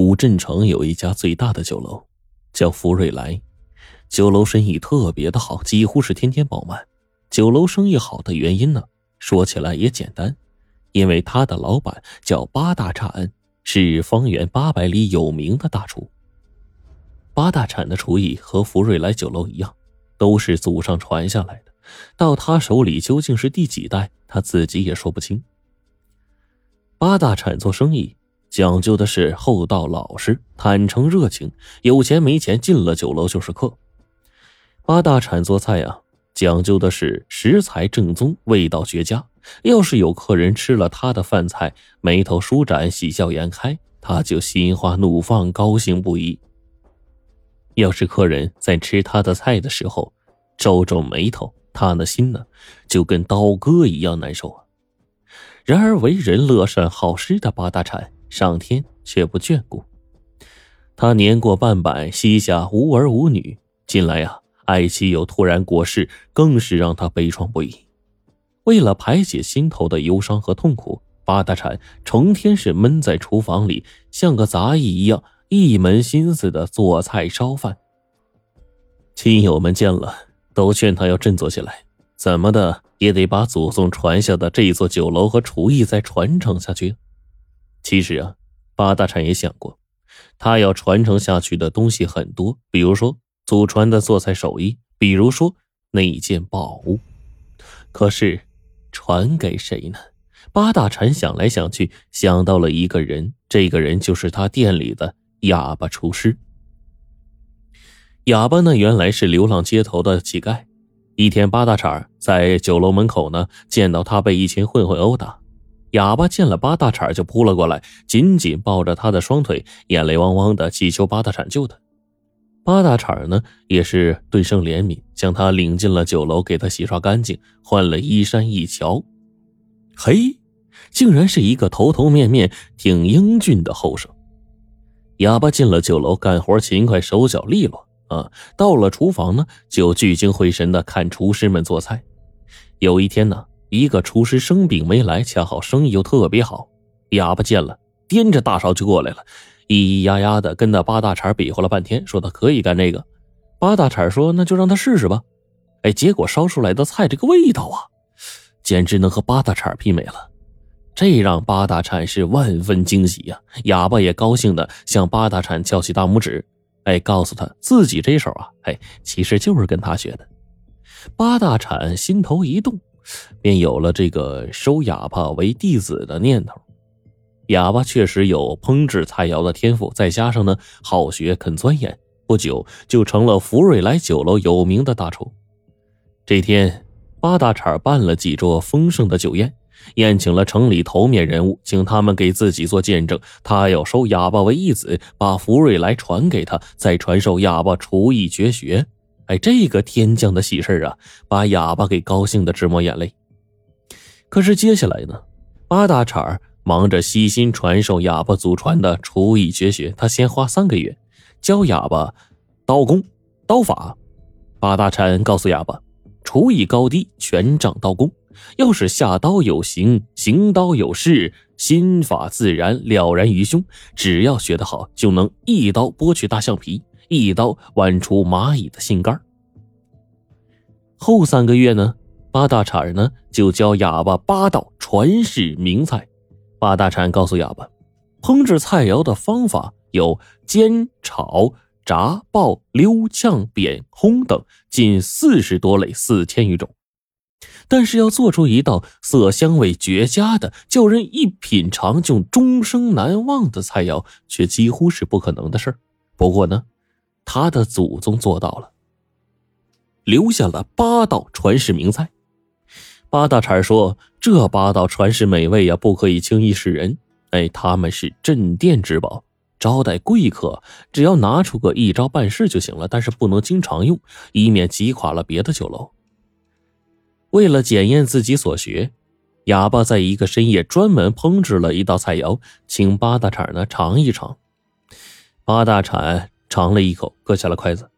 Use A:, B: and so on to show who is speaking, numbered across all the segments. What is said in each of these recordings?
A: 古镇城有一家最大的酒楼，叫福瑞来。酒楼生意特别的好，几乎是天天爆满。酒楼生意好的原因呢，说起来也简单，因为他的老板叫八大铲，是方圆八百里有名的大厨。八大铲的厨艺和福瑞来酒楼一样，都是祖上传下来的。到他手里究竟是第几代，他自己也说不清。八大铲做生意。讲究的是厚道老实、坦诚热情，有钱没钱进了酒楼就是客。八大铲做菜呀，讲究的是食材正宗、味道绝佳。要是有客人吃了他的饭菜，眉头舒展、喜笑颜开，他就心花怒放、高兴不已。要是客人在吃他的菜的时候皱皱眉头，他的心呢就跟刀割一样难受啊。然而为人乐善好施的八大铲。上天却不眷顾他，年过半百，膝下无儿无女。近来呀，爱妻又突然过世，更是让他悲怆不已。为了排解心头的忧伤和痛苦，八大铲成天是闷在厨房里，像个杂役一样，一门心思的做菜烧饭。亲友们见了，都劝他要振作起来，怎么的也得把祖宗传下的这座酒楼和厨艺再传承下去。其实啊，八大铲也想过，他要传承下去的东西很多，比如说祖传的做菜手艺，比如说那一件宝物。可是，传给谁呢？八大铲想来想去，想到了一个人，这个人就是他店里的哑巴厨师。哑巴呢，原来是流浪街头的乞丐。一天，八大铲在酒楼门口呢，见到他被一群混混殴打。哑巴见了八大铲就扑了过来，紧紧抱着他的双腿，眼泪汪汪的祈求八大铲救他。八大铲呢也是顿生怜悯，将他领进了酒楼，给他洗刷干净，换了衣衫。一瞧，嘿，竟然是一个头头面面挺英俊的后生。哑巴进了酒楼，干活勤快，手脚利落啊。到了厨房呢，就聚精会神的看厨师们做菜。有一天呢。一个厨师生病没来，恰好生意又特别好。哑巴见了，掂着大勺就过来了，咿咿呀呀的跟那八大铲比划了半天，说他可以干这个。八大铲说：“那就让他试试吧。”哎，结果烧出来的菜这个味道啊，简直能和八大铲媲美了。这让八大铲是万分惊喜呀。哑巴也高兴的向八大铲翘起大拇指，哎，告诉他自己这手啊，哎，其实就是跟他学的。八大铲心头一动。便有了这个收哑巴为弟子的念头。哑巴确实有烹制菜肴的天赋，再加上呢好学肯钻研，不久就成了福瑞来酒楼有名的大厨。这天，八大铲办了几桌丰盛的酒宴，宴请了城里头面人物，请他们给自己做见证，他要收哑巴为义子，把福瑞来传给他，再传授哑巴厨艺绝学。哎，这个天降的喜事啊，把哑巴给高兴的直抹眼泪。可是接下来呢，八大铲忙着悉心传授哑巴祖传的厨艺绝学。他先花三个月教哑巴刀工、刀法。八大铲告诉哑巴，厨艺高低全仗刀工，要是下刀有形，行刀有势，心法自然，了然于胸。只要学得好，就能一刀剥去大象皮。一刀剜出蚂蚁的心肝后三个月呢，八大铲呢就教哑巴八道传世名菜。八大铲告诉哑巴，烹制菜肴的方法有煎、炒、炸、爆、溜、炝、煸、烘等，近四十多类，四千余种。但是要做出一道色香味绝佳的、叫人一品尝就终生难忘的菜肴，却几乎是不可能的事不过呢。他的祖宗做到了，留下了八道传世名菜。八大铲说：“这八道传世美味呀，不可以轻易示人。哎，他们是镇店之宝，招待贵客只要拿出个一招半式就行了，但是不能经常用，以免击垮了别的酒楼。”为了检验自己所学，哑巴在一个深夜专门烹制了一道菜肴，请八大铲呢尝一尝。八大铲。尝了一口，搁下了筷子，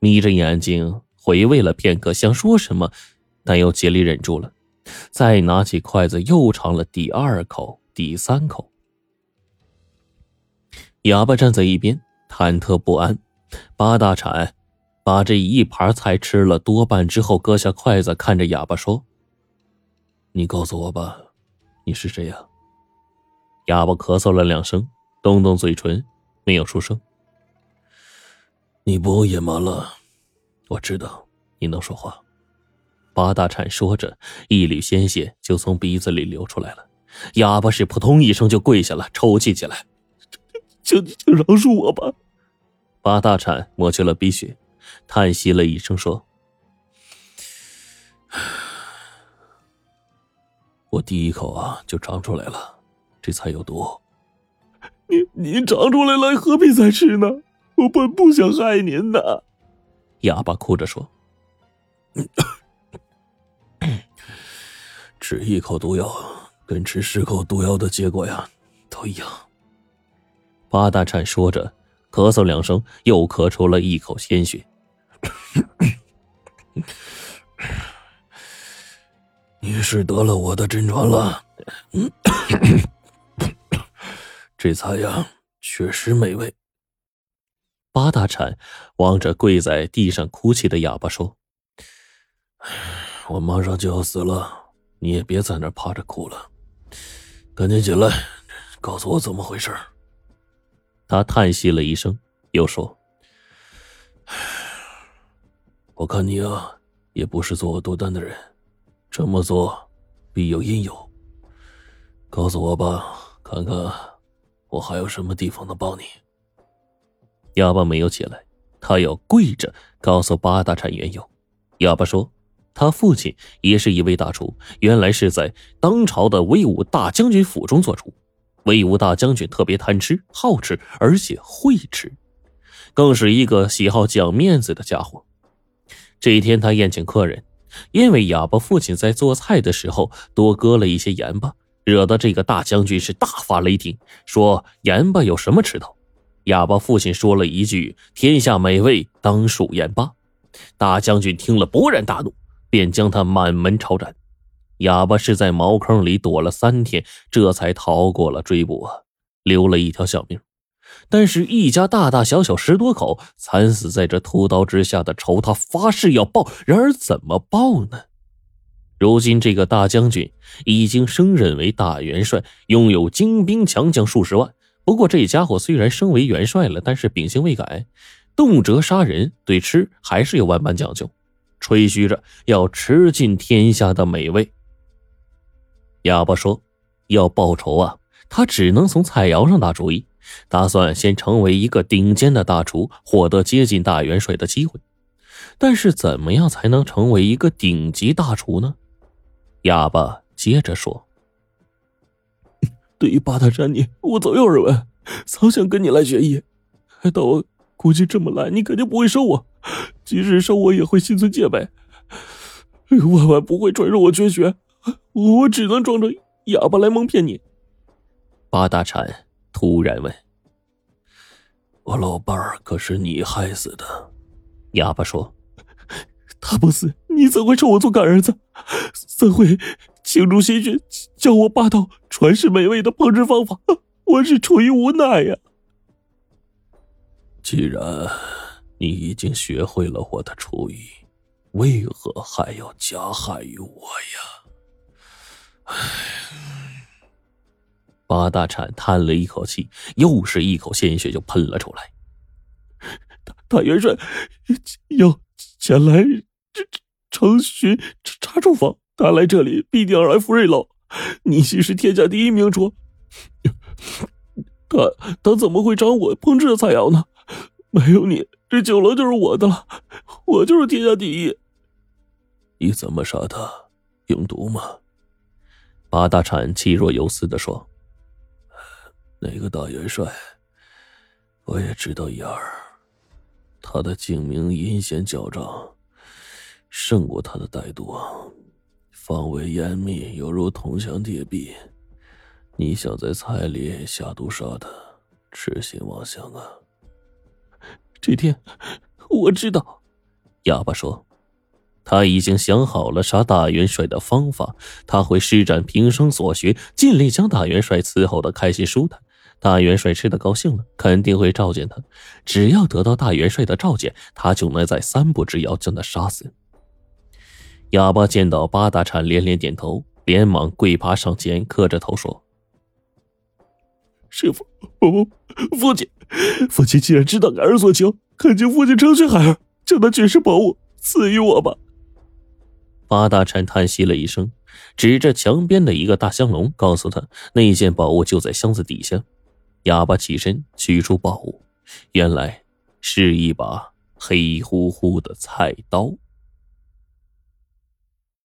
A: 眯着眼睛回味了片刻，想说什么，但又竭力忍住了。再拿起筷子，又尝了第二口、第三口。哑巴站在一边，忐忑不安。八大铲把这一盘菜吃了多半之后，搁下筷子，看着哑巴说：“你告诉我吧，你是谁呀？”哑巴咳嗽了两声，动动嘴唇，没有出声。你不隐瞒了，我知道你能说话。八大铲说着，一缕鲜血就从鼻子里流出来了。哑巴是扑通一声就跪下了，抽泣起来：“求你就饶恕我吧！”八大铲抹去了鼻血，叹息了一声说：“我第一口啊就尝出来了，这菜有毒。
B: 你你尝出来了，何必再吃呢？我本不想害您的。”
A: 哑巴哭着说：“ 吃一口毒药。”跟吃十口毒药的结果呀，都一样。八大铲说着，咳嗽两声，又咳出了一口鲜血。你是得了我的真传了。这菜呀，确实美味。八大铲望着跪在地上哭泣的哑巴说：“我马上就要死了，你也别在那趴着哭了。”赶紧起来，告诉我怎么回事。他叹息了一声，又说：“我看你啊，也不是作恶多端的人，这么做必有因由。告诉我吧，看看我还有什么地方能帮你。”哑巴没有起来，他要跪着告诉八大铲缘由。哑巴说。他父亲也是一位大厨，原来是在当朝的威武大将军府中做厨。威武大将军特别贪吃、好吃，而且会吃，更是一个喜好讲面子的家伙。这一天，他宴请客人，因为哑巴父亲在做菜的时候多搁了一些盐巴，惹得这个大将军是大发雷霆，说盐巴有什么吃头。哑巴父亲说了一句：“天下美味，当属盐巴。”大将军听了，勃然大怒。便将他满门抄斩，哑巴是在茅坑里躲了三天，这才逃过了追捕啊，留了一条小命。但是，一家大大小小十多口惨死在这屠刀之下的仇，他发誓要报。然而，怎么报呢？如今，这个大将军已经升任为大元帅，拥有精兵强将数十万。不过，这家伙虽然升为元帅了，但是秉性未改，动辄杀人，对吃还是有万般讲究。吹嘘着要吃尽天下的美味。哑巴说：“要报仇啊，他只能从菜肴上打主意，打算先成为一个顶尖的大厨，获得接近大元帅的机会。但是，怎么样才能成为一个顶级大厨呢？”哑巴接着说：“
B: 对于八大山你，我早有耳闻，早想跟你来学艺，但我估计这么来，你肯定不会收我。”即使收我，也会心存戒备，万万不会传授我绝学。我只能装成哑巴来蒙骗你。
A: 八大禅突然问：“我老伴儿可是你害死的？”哑巴说：“
B: 他不死，你怎会收我做干儿子？怎会倾注心血教我霸道全是美味的烹制方法？我是出于无奈呀。”
A: 既然。你已经学会了我的厨艺，为何还要加害于我呀？唉，八大铲叹了一口气，又是一口鲜血就喷了出来。
B: 大大元帅要前来这这城巡查查厨房，他来这里必定要来福瑞楼。你既是天下第一名厨，他他怎么会掌我烹制的菜肴呢？没有你。这酒楼就是我的了，我就是天下第一。
A: 你怎么杀他？用毒吗？八大铲气若游丝的说：“那个大元帅，我也知道一二。他的精明阴险狡诈，胜过他的歹毒，防卫严密，犹如铜墙铁壁。你想在菜里下毒杀他，痴心妄想啊！”
B: 这天，我知道，
A: 哑巴说，他已经想好了杀大元帅的方法，他会施展平生所学，尽力将大元帅伺候的开心舒坦。大元帅吃的高兴了，肯定会召见他。只要得到大元帅的召见，他就能在三步之遥将他杀死。哑巴见到八大铲连连点头，连忙跪爬上前，磕着头说：“
B: 师傅，父父亲，父亲既然知道孩儿所求，恳请父亲成全孩儿，将那绝世宝物赐予我吧。”
A: 八大铲叹息了一声，指着墙边的一个大香笼，告诉他那件宝物就在箱子底下。哑巴起身取出宝物，原来是一把黑乎乎的菜刀。